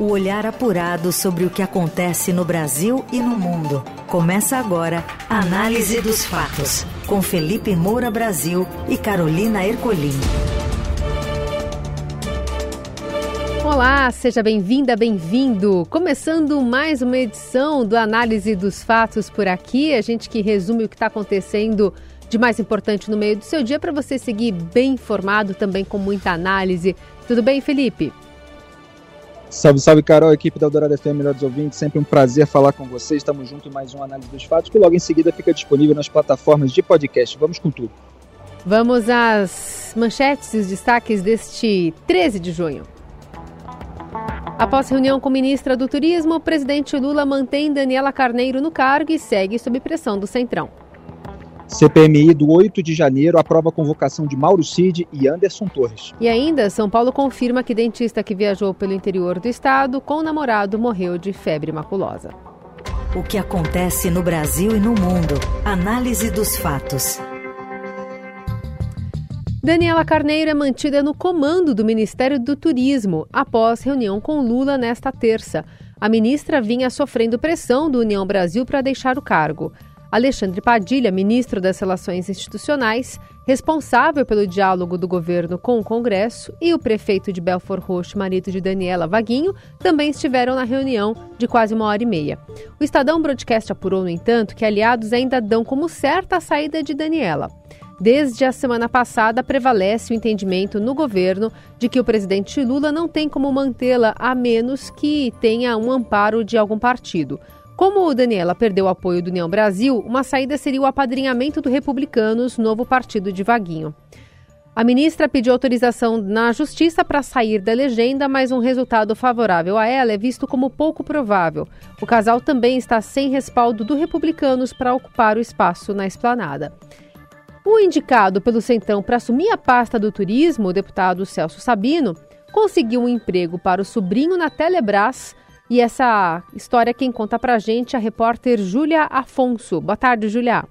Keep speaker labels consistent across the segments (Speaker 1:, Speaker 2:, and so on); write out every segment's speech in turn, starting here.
Speaker 1: O olhar apurado sobre o que acontece no Brasil e no mundo. Começa agora a Análise dos Fatos, com Felipe Moura Brasil e Carolina Ercolim.
Speaker 2: Olá, seja bem-vinda, bem-vindo. Começando mais uma edição do Análise dos Fatos por aqui, a gente que resume o que está acontecendo de mais importante no meio do seu dia para você seguir bem informado, também com muita análise. Tudo bem, Felipe?
Speaker 3: Salve, salve, Carol, equipe da Eldorado FM, melhores ouvintes. Sempre um prazer falar com vocês. Estamos juntos em mais um Análise dos Fatos, que logo em seguida fica disponível nas plataformas de podcast. Vamos com tudo.
Speaker 2: Vamos às manchetes e os destaques deste 13 de junho. Após reunião com ministra do Turismo, o presidente Lula mantém Daniela Carneiro no cargo e segue sob pressão do Centrão.
Speaker 3: CPMI do 8 de janeiro aprova a convocação de Mauro Cid e Anderson Torres.
Speaker 2: E ainda, São Paulo confirma que dentista que viajou pelo interior do estado com o namorado morreu de febre maculosa.
Speaker 1: O que acontece no Brasil e no mundo. Análise dos fatos.
Speaker 2: Daniela Carneiro é mantida no comando do Ministério do Turismo após reunião com Lula nesta terça. A ministra vinha sofrendo pressão do União Brasil para deixar o cargo. Alexandre Padilha, ministro das Relações Institucionais, responsável pelo diálogo do governo com o Congresso, e o prefeito de Belfort Roxo, marido de Daniela Vaguinho, também estiveram na reunião de quase uma hora e meia. O Estadão Broadcast apurou, no entanto, que aliados ainda dão como certa a saída de Daniela. Desde a semana passada, prevalece o entendimento no governo de que o presidente Lula não tem como mantê-la a menos que tenha um amparo de algum partido. Como o Daniela perdeu o apoio do União Brasil, uma saída seria o apadrinhamento do Republicanos, novo partido de Vaguinho. A ministra pediu autorização na justiça para sair da legenda, mas um resultado favorável a ela é visto como pouco provável. O casal também está sem respaldo do Republicanos para ocupar o espaço na esplanada. O indicado pelo Centrão para assumir a pasta do turismo, o deputado Celso Sabino, conseguiu um emprego para o sobrinho na Telebrás e essa história quem conta pra gente é a repórter Júlia Afonso. Boa tarde, Júlia.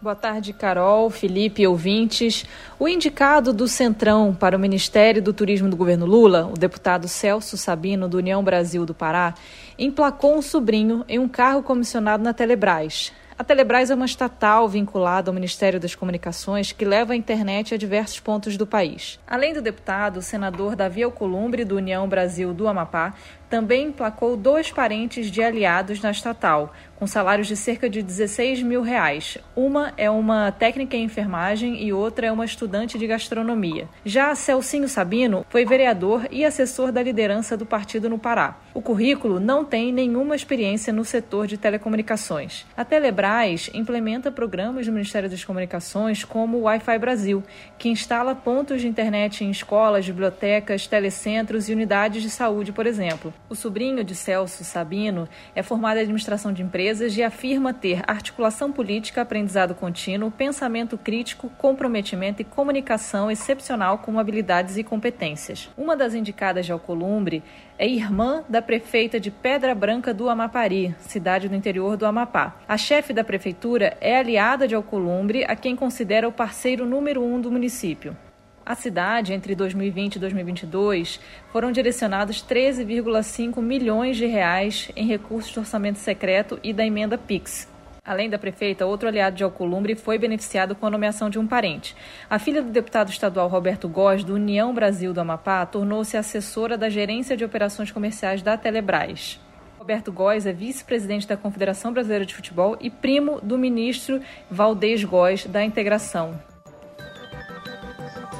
Speaker 4: Boa tarde, Carol, Felipe, ouvintes. O indicado do Centrão para o Ministério do Turismo do governo Lula, o deputado Celso Sabino, do União Brasil do Pará, emplacou um sobrinho em um carro comissionado na Telebrás. A Telebrás é uma estatal vinculada ao Ministério das Comunicações que leva a internet a diversos pontos do país. Além do deputado, o senador Davi Alcolumbre, do União Brasil do Amapá, também emplacou dois parentes de aliados na estatal, com salários de cerca de 16 mil reais. Uma é uma técnica em enfermagem e outra é uma estudante de gastronomia. Já Celcinho Sabino foi vereador e assessor da liderança do partido no Pará. O currículo não tem nenhuma experiência no setor de telecomunicações. A Telebrás implementa programas do Ministério das Comunicações como o Wi-Fi Brasil, que instala pontos de internet em escolas, bibliotecas, telecentros e unidades de saúde, por exemplo. O sobrinho de Celso Sabino é formado em administração de empresas e afirma ter articulação política, aprendizado contínuo, pensamento crítico, comprometimento e comunicação excepcional com habilidades e competências. Uma das indicadas de Alcolumbre é irmã da prefeita de Pedra Branca do Amapari, cidade do interior do Amapá. A chefe da prefeitura é aliada de Alcolumbre, a quem considera o parceiro número um do município. A cidade, entre 2020 e 2022, foram direcionados 13,5 milhões de reais em recursos do orçamento secreto e da emenda PIX. Além da prefeita, outro aliado de Alcolumbre foi beneficiado com a nomeação de um parente. A filha do deputado estadual Roberto Góes, do União Brasil do Amapá, tornou-se assessora da Gerência de Operações Comerciais da Telebrás. Roberto Góes é vice-presidente da Confederação Brasileira de Futebol e primo do ministro Valdez Góes da Integração.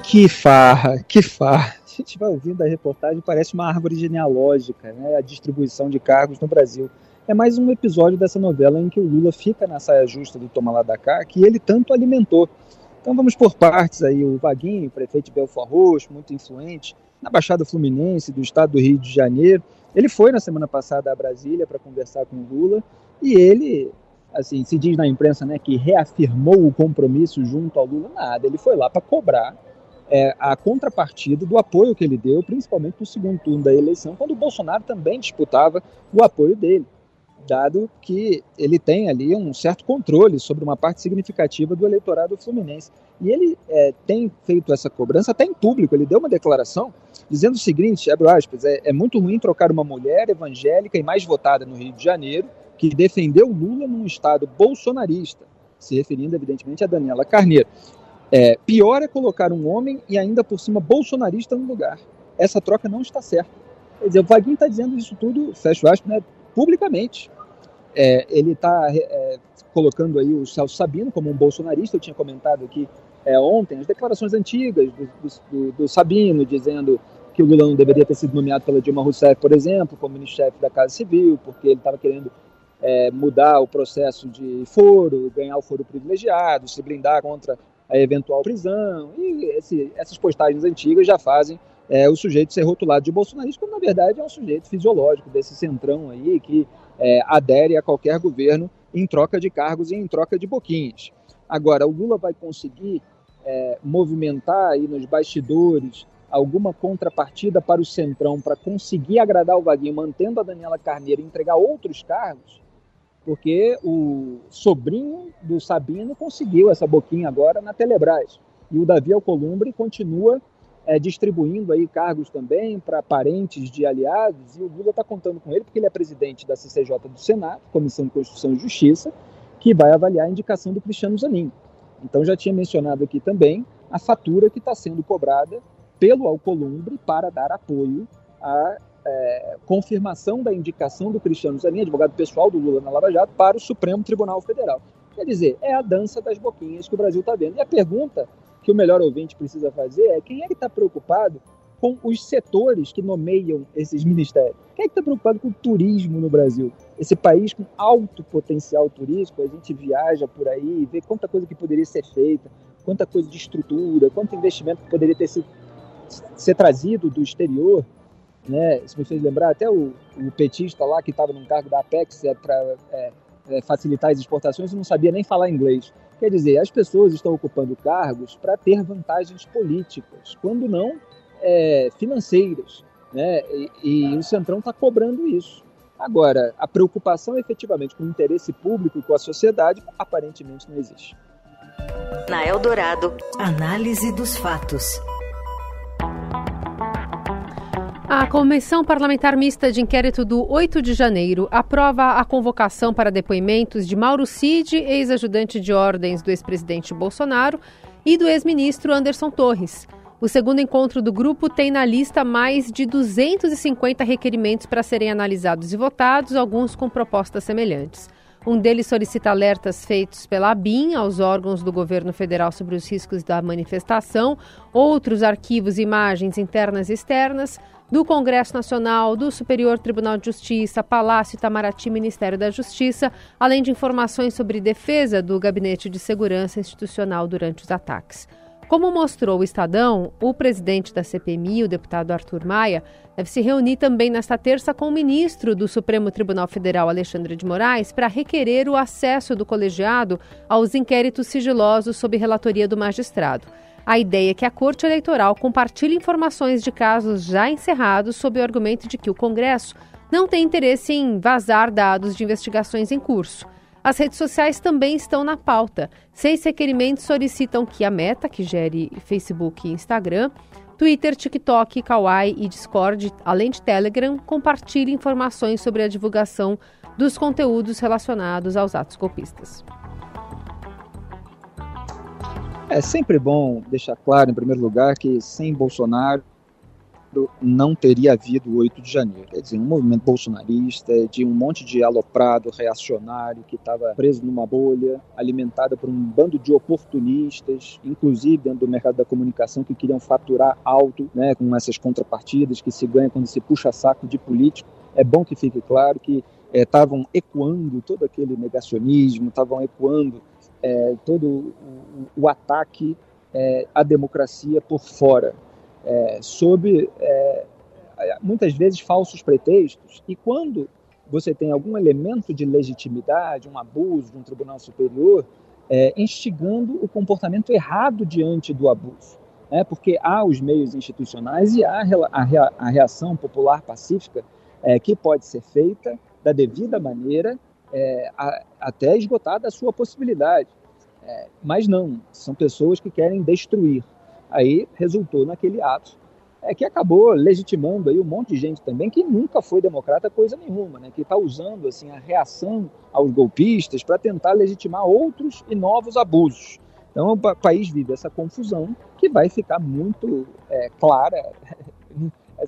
Speaker 3: Que farra, que farra. A gente vai ouvindo a reportagem, parece uma árvore genealógica, né? A distribuição de cargos no Brasil. É mais um episódio dessa novela em que o Lula fica na saia justa do Toma lá da cá, que ele tanto alimentou. Então vamos por partes aí. O Vaguinho, prefeito de Belfort Roxo, muito influente, na Baixada Fluminense do estado do Rio de Janeiro. Ele foi na semana passada a Brasília para conversar com o Lula e ele, assim, se diz na imprensa, né, que reafirmou o compromisso junto ao Lula. Nada, ele foi lá para cobrar é, a contrapartida do apoio que ele deu, principalmente no segundo turno da eleição, quando o Bolsonaro também disputava o apoio dele. dado que ele tem ali um certo controle sobre uma parte significativa do eleitorado fluminense. E ele é, tem feito essa cobrança até em público. Ele deu uma declaração dizendo o seguinte: abre aspas, é, é muito ruim trocar uma mulher evangélica e mais votada no Rio de Janeiro, que defendeu Lula num estado bolsonarista, se referindo, evidentemente, a Daniela Carneiro. É, pior é colocar um homem e ainda por cima bolsonarista no lugar. Essa troca não está certa. Quer dizer, o Vaguinho está dizendo isso tudo, fecho aspas, né, publicamente. É, ele está é, colocando aí o Celso Sabino como um bolsonarista. Eu tinha comentado aqui é, ontem as declarações antigas do, do, do, Sabino, dizendo que o Lula não deveria ter sido nomeado pela Dilma Rousseff, por exemplo, como ministro-chefe da Casa Civil, porque ele estava querendo é, mudar o processo de foro, ganhar o foro privilegiado, se blindar contra a eventual prisão. E esse, essas postagens antigas já fazem é, o sujeito ser rotulado de bolsonarista, quando na verdade é um sujeito fisiológico desse centrão aí que é, adere a qualquer governo em troca de cargos e em troca de boquinhas. Agora, o Lula vai conseguir é, movimentar aí nos bastidores alguma contrapartida para o Centrão para conseguir agradar o Vaguinho, mantendo a Daniela Carneiro e entregar outros cargos, porque o sobrinho do Sabino conseguiu essa boquinha agora na Telebrás. E o Davi Alcolumbre continua é, distribuindo aí cargos também para parentes de aliados, e o Lula está contando com ele porque ele é presidente da CCJ do Senado, Comissão de Constituição e Justiça, que vai avaliar a indicação do Cristiano Zanin. Então já tinha mencionado aqui também a fatura que está sendo cobrada pelo Alcolumbre para dar apoio à é, confirmação da indicação do Cristiano Zanin, advogado pessoal do Lula na Lava Jato, para o Supremo Tribunal Federal. Quer dizer, é a dança das boquinhas que o Brasil está vendo. E a pergunta que o melhor ouvinte precisa fazer é quem é que está preocupado com os setores que nomeiam esses ministérios? Quem é que está preocupado com o turismo no Brasil? Esse país com alto potencial turístico, a gente viaja por aí, vê quanta coisa que poderia ser feita, quanta coisa de estrutura, quanto investimento que poderia ter sido ser trazido do exterior. Né? Se vocês lembrar, até o, o petista lá que estava num cargo da Apex é, para é, é, facilitar as exportações e não sabia nem falar inglês. Quer dizer, as pessoas estão ocupando cargos para ter vantagens políticas, quando não é, financeiras. Né? E, e o Centrão está cobrando isso. Agora, a preocupação efetivamente com o interesse público e com a sociedade aparentemente não existe.
Speaker 1: Na Eldorado, análise dos fatos.
Speaker 2: A Comissão Parlamentar Mista de Inquérito do 8 de janeiro aprova a convocação para depoimentos de Mauro Cid, ex-ajudante de ordens do ex-presidente Bolsonaro, e do ex-ministro Anderson Torres. O segundo encontro do grupo tem na lista mais de 250 requerimentos para serem analisados e votados, alguns com propostas semelhantes. Um deles solicita alertas feitos pela ABIN aos órgãos do governo federal sobre os riscos da manifestação, outros arquivos e imagens internas e externas, do Congresso Nacional, do Superior Tribunal de Justiça, Palácio Itamaraty, Ministério da Justiça, além de informações sobre defesa do Gabinete de Segurança Institucional durante os ataques. Como mostrou o Estadão, o presidente da CPMI, o deputado Arthur Maia, deve se reunir também nesta terça com o ministro do Supremo Tribunal Federal, Alexandre de Moraes, para requerer o acesso do colegiado aos inquéritos sigilosos sob relatoria do magistrado. A ideia é que a Corte Eleitoral compartilhe informações de casos já encerrados sob o argumento de que o Congresso não tem interesse em vazar dados de investigações em curso. As redes sociais também estão na pauta. Seis requerimentos solicitam que a Meta, que gere Facebook e Instagram, Twitter, TikTok, Kawaii e Discord, além de Telegram, compartilhe informações sobre a divulgação dos conteúdos relacionados aos atos golpistas.
Speaker 3: É sempre bom deixar claro, em primeiro lugar, que sem Bolsonaro não teria havido o 8 de janeiro. Quer dizer, um movimento bolsonarista de um monte de aloprado reacionário que estava preso numa bolha, alimentada por um bando de oportunistas, inclusive dentro do mercado da comunicação, que queriam faturar alto né, com essas contrapartidas que se ganha quando se puxa saco de político. É bom que fique claro que estavam é, ecoando todo aquele negacionismo, estavam ecoando é, todo o, ataque é, à democracia por fora, é, sob é, muitas vezes falsos pretextos. E quando você tem algum elemento de legitimidade, um abuso de um tribunal superior, é, instigando o comportamento errado diante do abuso. Né? Porque há os meios institucionais e há a, reação popular pacífica é, que pode ser feita da devida maneira é, a, até esgotar da sua possibilidade. É, mas não, são pessoas que querem destruir. Aí resultou naquele ato é, que acabou legitimando aí um monte de gente também que nunca foi democrata coisa nenhuma, né, que está usando assim a reação aos golpistas para tentar legitimar outros e novos abusos. Então o país vive essa confusão que vai ficar muito é, clara.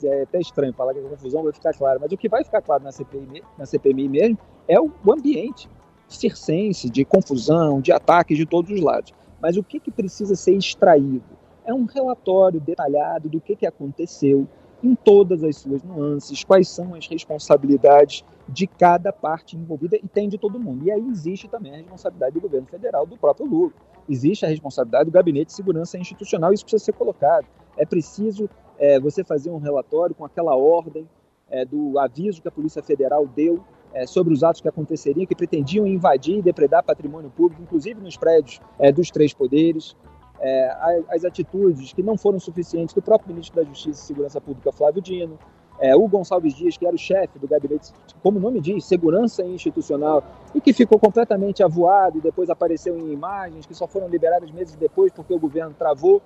Speaker 3: É até estranho falar que a confusão vai ficar clara, mas o que vai ficar claro na CPI, na CPMI mesmo é o ambiente circense de confusão, de ataques de todos os lados. Mas o que, que precisa ser extraído? É um relatório detalhado do que, que aconteceu em todas as suas nuances, quais são as responsabilidades de cada parte envolvida e tem de todo mundo. E aí existe também a responsabilidade do governo federal, do próprio Lula existe a responsabilidade do Gabinete de Segurança Institucional, isso precisa ser colocado. É preciso é, você fazer um relatório com aquela ordem é, do aviso que a Polícia Federal deu é, sobre os atos que aconteceriam, que pretendiam invadir e depredar patrimônio público, inclusive nos prédios é, dos três poderes. É, as atitudes que não foram suficientes do próprio ministro da Justiça e Segurança Pública, Flávio Dino, é, o Gonçalves Dias, que era o chefe do gabinete, como o nome diz, segurança institucional, e que ficou completamente avoado e depois apareceu em imagens que só foram liberadas meses depois porque o governo travou.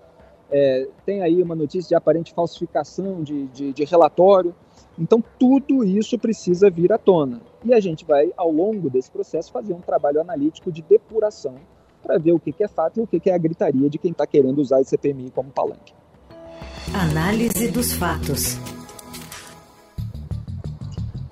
Speaker 3: É, tem aí uma notícia de aparente falsificação de, de, de relatório. Então, tudo isso precisa vir à tona. E a gente vai, ao longo desse processo, fazer um trabalho analítico de depuração para ver o que, que é fato e o que, que é a gritaria de quem está querendo usar esse CPMI como palanque.
Speaker 1: Análise dos fatos.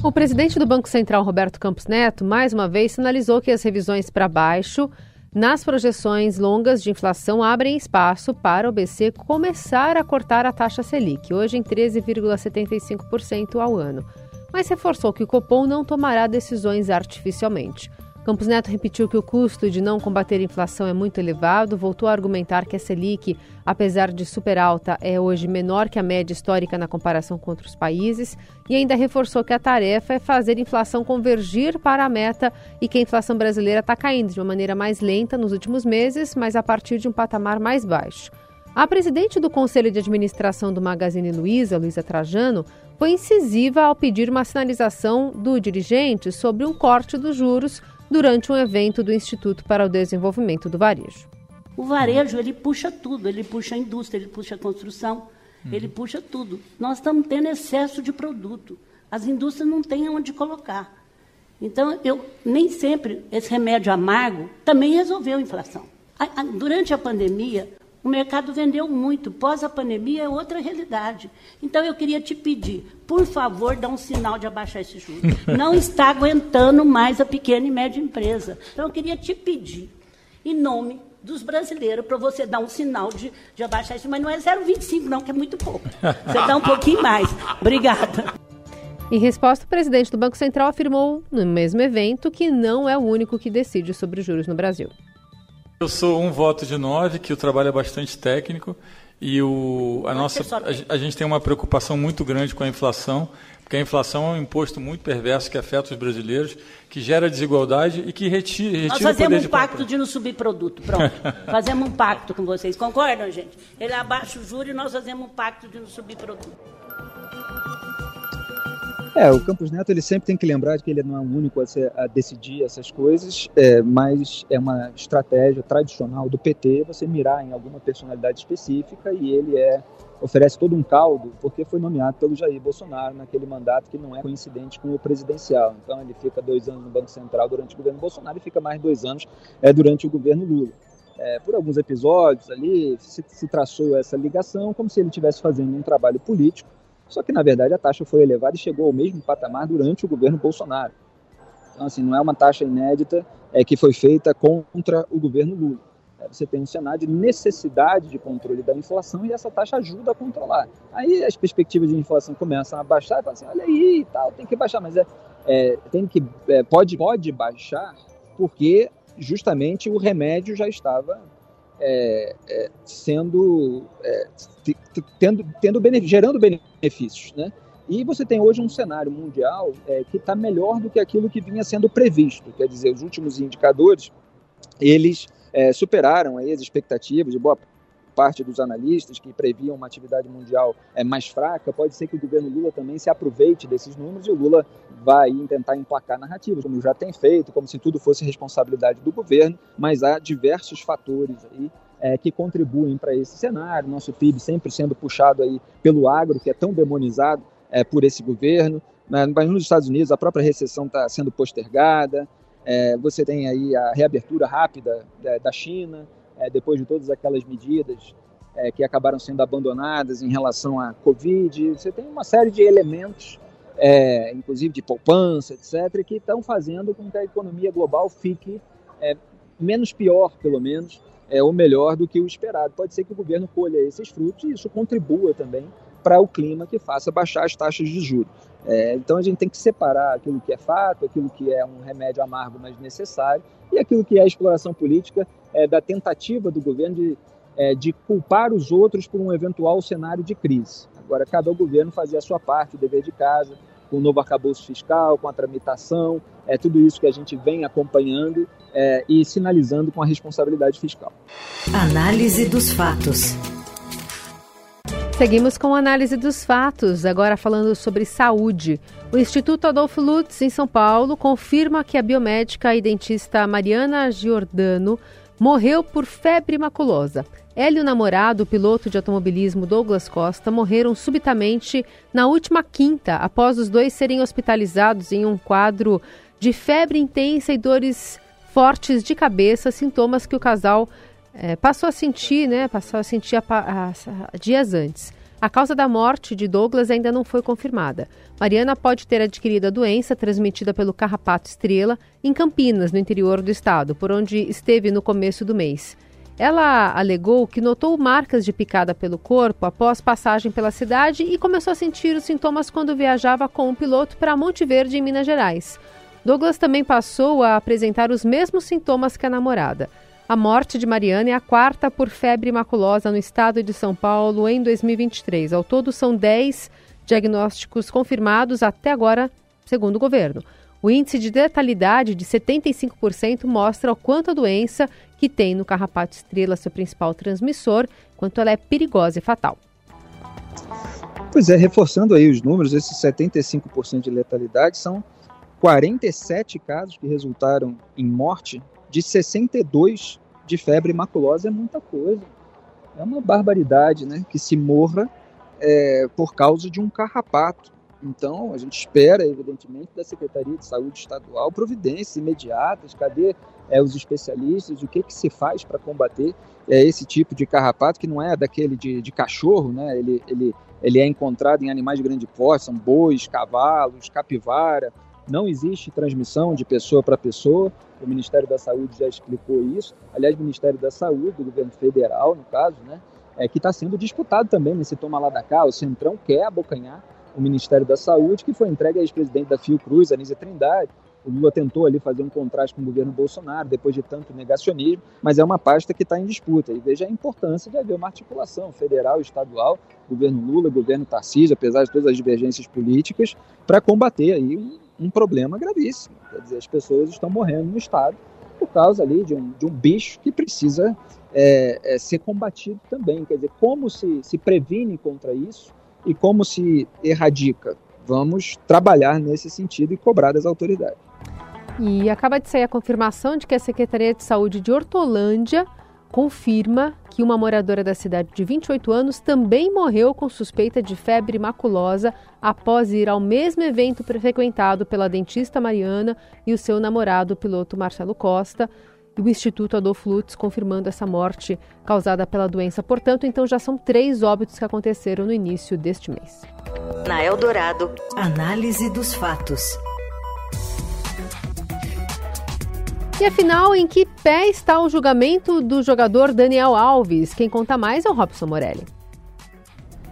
Speaker 2: O presidente do Banco Central, Roberto Campos Neto, mais uma vez sinalizou que as revisões para baixo nas projeções longas de inflação abrem espaço para o BC começar a cortar a taxa Selic, hoje em 13,75% ao ano. Mas reforçou que o Copom não tomará decisões artificialmente. Campos Neto repetiu que o custo de não combater a inflação é muito elevado, voltou a argumentar que a Selic, apesar de super alta, é hoje menor que a média histórica na comparação com outros países e ainda reforçou que a tarefa é fazer a inflação convergir para a meta e que a inflação brasileira está caindo de uma maneira mais lenta nos últimos meses, mas a partir de um patamar mais baixo. A presidente do Conselho de Administração do Magazine Luiza, Luiza Trajano, foi incisiva ao pedir uma sinalização do dirigente sobre um corte dos juros durante um evento do Instituto para o Desenvolvimento do Varejo.
Speaker 5: O varejo, ele puxa tudo, ele puxa a indústria, ele puxa a construção, uhum. ele puxa tudo. Nós estamos tendo excesso de produto. As indústrias não têm onde colocar. Então, eu nem sempre esse remédio amargo também resolveu a inflação. Durante a pandemia, o mercado vendeu muito. Pós a pandemia é outra realidade. Então eu queria te pedir, por favor, dá um sinal de abaixar esse juros. Não está aguentando mais a pequena e média empresa. Então eu queria te pedir, em nome dos brasileiros, para você dar um sinal de, de abaixar isso. Mas não é 0,25, não, que é muito pouco. Você dá um pouquinho mais. Obrigada.
Speaker 2: Em resposta, o presidente do Banco Central afirmou, no mesmo evento, que não é o único que decide sobre os juros no Brasil.
Speaker 6: Eu sou um voto de nove, que o trabalho é bastante técnico e o, a, nossa, a, a, gente tem uma preocupação muito grande com a inflação, porque a inflação é um imposto muito perverso que afeta os brasileiros, que gera desigualdade e que retira, retira
Speaker 5: Nós fazemos um pacto de não subir produto, pronto. fazemos um pacto com vocês, concordam, gente? Ele abaixa o juro e nós fazemos um pacto de não subir produto.
Speaker 3: É, o Campos Neto ele sempre tem que lembrar de que ele não é o único a, ser, a decidir essas coisas, é, mas é uma estratégia tradicional do PT você mirar em alguma personalidade específica e ele é oferece todo um caldo porque foi nomeado pelo Jair Bolsonaro naquele mandato que não é coincidente com o presidencial. Então ele fica dois anos no Banco Central durante o governo Bolsonaro e fica mais dois anos é, durante o governo Lula. É, por alguns episódios ali se, se traçou essa ligação como se ele estivesse fazendo um trabalho político só que, na verdade, a taxa foi elevada e chegou ao mesmo patamar durante o governo Bolsonaro. Então, assim, não é uma taxa inédita é, que foi feita contra o governo Lula. É, você tem um cenário de necessidade de controle da inflação e essa taxa ajuda a controlar. Aí as perspectivas de inflação começam a baixar e falam assim, olha aí, tal, tem que baixar, mas é, é tem que é, pode pode baixar porque justamente o remédio já estava é, é, sendo é, tendo, tendo gerando benefícios, né? E você tem hoje um cenário mundial é, que está melhor do que aquilo que vinha sendo previsto. Quer dizer, os últimos indicadores eles é, superaram aí as expectativas de boa parte dos analistas que previam uma atividade mundial é, mais fraca, pode ser que o governo Lula também se aproveite desses números e o Lula vai tentar emplacar narrativas, como já tem feito, como se tudo fosse responsabilidade do governo, mas há diversos fatores aí é, que contribuem para esse cenário. Nosso PIB sempre sendo puxado aí pelo agro, que é tão demonizado é, por esse governo. Mas nos Estados Unidos a própria recessão está sendo postergada. É, você tem aí a reabertura rápida da, da China, é, depois de todas aquelas medidas é, que acabaram sendo abandonadas em relação à Covid. Você tem uma série de elementos, é, inclusive de poupança, etc., que estão fazendo com que a economia global fique é, menos pior, pelo menos, é, ou melhor do que o esperado. Pode ser que o governo colha esses frutos e isso contribua também para o clima que faça baixar as taxas de juros. É, então a gente tem que separar aquilo que é fato, aquilo que é um remédio amargo, mas necessário, e aquilo que é a exploração política é, da tentativa do governo de, é, de culpar os outros por um eventual cenário de crise. Agora, cabe ao governo fazer a sua parte, o dever de casa, com o novo arcabouço fiscal, com a tramitação, é tudo isso que a gente vem acompanhando é, e sinalizando com a responsabilidade fiscal.
Speaker 1: Análise dos fatos.
Speaker 2: Seguimos com a análise dos fatos, agora falando sobre saúde. O Instituto Adolfo Lutz, em São Paulo, confirma que a biomédica e dentista Mariana Giordano morreu por febre maculosa. Ela e o namorado, o piloto de automobilismo Douglas Costa, morreram subitamente na última quinta, após os dois serem hospitalizados em um quadro de febre intensa e dores fortes de cabeça, sintomas que o casal é, passou a sentir, né? Passou a sentir a, a, a, dias antes. A causa da morte de Douglas ainda não foi confirmada. Mariana pode ter adquirido a doença transmitida pelo carrapato estrela em Campinas, no interior do estado, por onde esteve no começo do mês. Ela alegou que notou marcas de picada pelo corpo após passagem pela cidade e começou a sentir os sintomas quando viajava com o um piloto para Monte Verde, em Minas Gerais. Douglas também passou a apresentar os mesmos sintomas que a namorada. A morte de Mariana é a quarta por febre maculosa no estado de São Paulo em 2023. Ao todo, são 10 diagnósticos confirmados até agora, segundo o governo. O índice de letalidade de 75% mostra o quanto a doença, que tem no carrapato estrela seu principal transmissor, quanto ela é perigosa e fatal.
Speaker 3: Pois é, reforçando aí os números, esses 75% de letalidade são 47 casos que resultaram em morte de 62 de febre maculosa é muita coisa. É uma barbaridade, né? Que se morra é, por causa de um carrapato. Então, a gente espera, evidentemente, da Secretaria de Saúde Estadual providências imediatas. Cadê é, os especialistas? O que, que se faz para combater é, esse tipo de carrapato, que não é daquele de, de cachorro, né? Ele, ele, ele é encontrado em animais de grande porte, são bois, cavalos, capivara, não existe transmissão de pessoa para pessoa, o Ministério da Saúde já explicou isso. Aliás, o Ministério da Saúde, do governo federal, no caso, né, é, que está sendo disputado também nesse toma lá da cá. O Centrão quer abocanhar o Ministério da Saúde, que foi entregue à ex-presidente da Fiocruz, Anísia Trindade. O Lula tentou ali fazer um contraste com o governo Bolsonaro, depois de tanto negacionismo, mas é uma pasta que está em disputa. E veja a importância de haver uma articulação federal estadual, governo Lula, governo Tarcísio, apesar de todas as divergências políticas, para combater aí um problema gravíssimo. Quer dizer, as pessoas estão morrendo no estado por causa ali de um, de um bicho que precisa é, é, ser combatido também. Quer dizer, como se, se previne contra isso e como se erradica? Vamos trabalhar nesse sentido e cobrar das autoridades.
Speaker 2: E acaba de sair a confirmação de que a Secretaria de Saúde de Hortolândia confirma que uma moradora da cidade de 28 anos também morreu com suspeita de febre maculosa após ir ao mesmo evento frequentado pela dentista Mariana e o seu namorado, o piloto Marcelo Costa. E o Instituto Adolfo Lutz confirmando essa morte causada pela doença. Portanto, então já são três óbitos que aconteceram no início deste mês.
Speaker 1: Na Eldorado, análise dos fatos.
Speaker 2: E afinal, em que pé está o julgamento do jogador Daniel Alves? Quem conta mais é o Robson Morelli.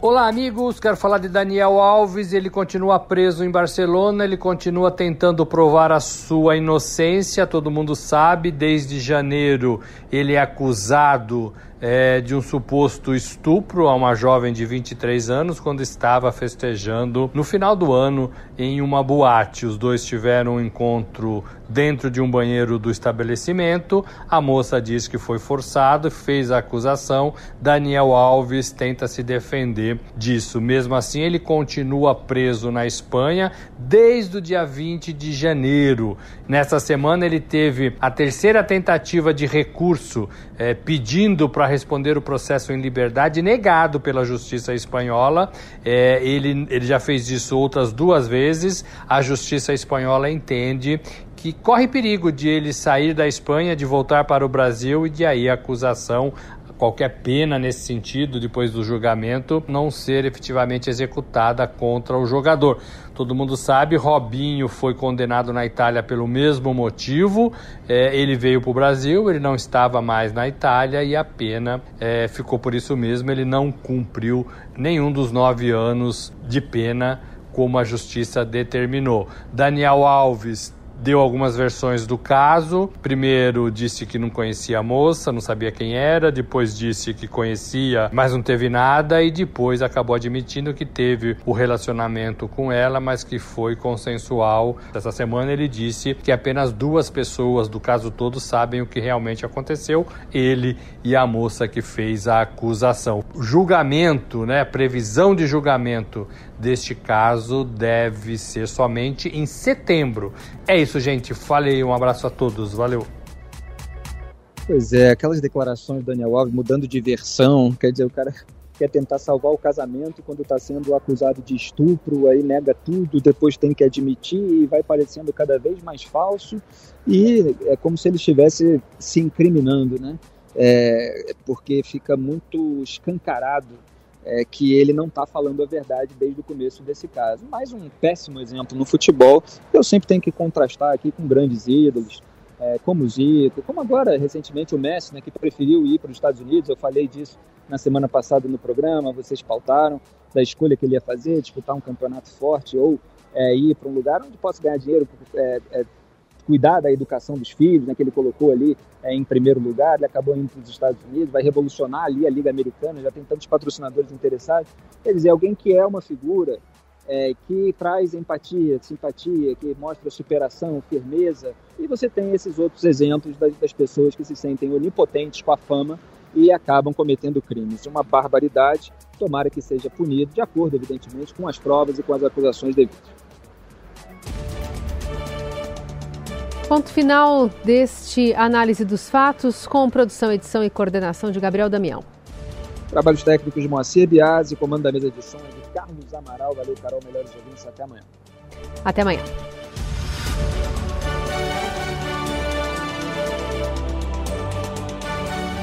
Speaker 7: Olá, amigos. Quero falar de Daniel Alves. Ele continua preso em Barcelona. Ele continua tentando provar a sua inocência. Todo mundo sabe. Desde janeiro, ele é acusado é, de um suposto estupro a uma jovem de 23 anos quando estava festejando no final do ano em uma boate. Os dois tiveram um encontro dentro de um banheiro do estabelecimento. A moça diz que foi forçado, fez a acusação. Daniel Alves tenta se defender disso. Mesmo assim, ele continua preso na Espanha desde o dia 20 de janeiro. Nessa semana, ele teve a terceira tentativa de recurso é, pedindo para responder o processo em liberdade, negado pela justiça espanhola. É, ele, ele já fez isso outras duas vezes. A justiça espanhola entende que corre perigo de ele sair da Espanha, de voltar para o Brasil e de aí a acusação qualquer pena nesse sentido, depois do julgamento, não ser efetivamente executada contra o jogador. Todo mundo sabe, Robinho foi condenado na Itália pelo mesmo motivo. É, ele veio para o Brasil, ele não estava mais na Itália e a pena é, ficou por isso mesmo. Ele não cumpriu nenhum dos nove anos de pena como a justiça determinou. Daniel Alves deu algumas versões do caso. Primeiro disse que não conhecia a moça, não sabia quem era, depois disse que conhecia, mas não teve nada e depois acabou admitindo que teve o relacionamento com ela, mas que foi consensual. Essa semana ele disse que apenas duas pessoas do caso todo sabem o que realmente aconteceu, ele e a moça que fez a acusação. Julgamento, né, previsão de julgamento deste caso deve ser somente em setembro. É isso, gente. Falei, um abraço a todos. Valeu.
Speaker 3: Pois é, aquelas declarações do Daniel Alves mudando de versão, quer dizer, o cara quer tentar salvar o casamento quando está sendo acusado de estupro, aí nega tudo, depois tem que admitir e vai parecendo cada vez mais falso e é como se ele estivesse se incriminando, né? É, porque fica muito escancarado é, que ele não está falando a verdade desde o começo desse caso. Mais um péssimo exemplo no futebol. Eu sempre tenho que contrastar aqui com grandes ídolos, é, como o Zico, como agora recentemente o Messi, né, que preferiu ir para os Estados Unidos. Eu falei disso na semana passada no programa. Vocês pautaram da escolha que ele ia fazer, disputar um campeonato forte ou é, ir para um lugar onde possa ganhar dinheiro é, é, cuidar da educação dos filhos, né, que ele colocou ali é, em primeiro lugar, ele acabou indo para os Estados Unidos, vai revolucionar ali a Liga Americana, já tem tantos patrocinadores interessados. Quer dizer, alguém que é uma figura é, que traz empatia, simpatia, que mostra superação, firmeza, e você tem esses outros exemplos das, das pessoas que se sentem onipotentes com a fama e acabam cometendo crimes. Uma barbaridade, tomara que seja punido, de acordo, evidentemente, com as provas e com as acusações devidas.
Speaker 2: Ponto final deste análise dos fatos, com produção, edição e coordenação de Gabriel Damião.
Speaker 3: Trabalhos técnicos de Moacir Biasi, comando da mesa de som de Carlos Amaral. Valeu, Carol. Melhores ouvintes. Até amanhã.
Speaker 2: Até amanhã.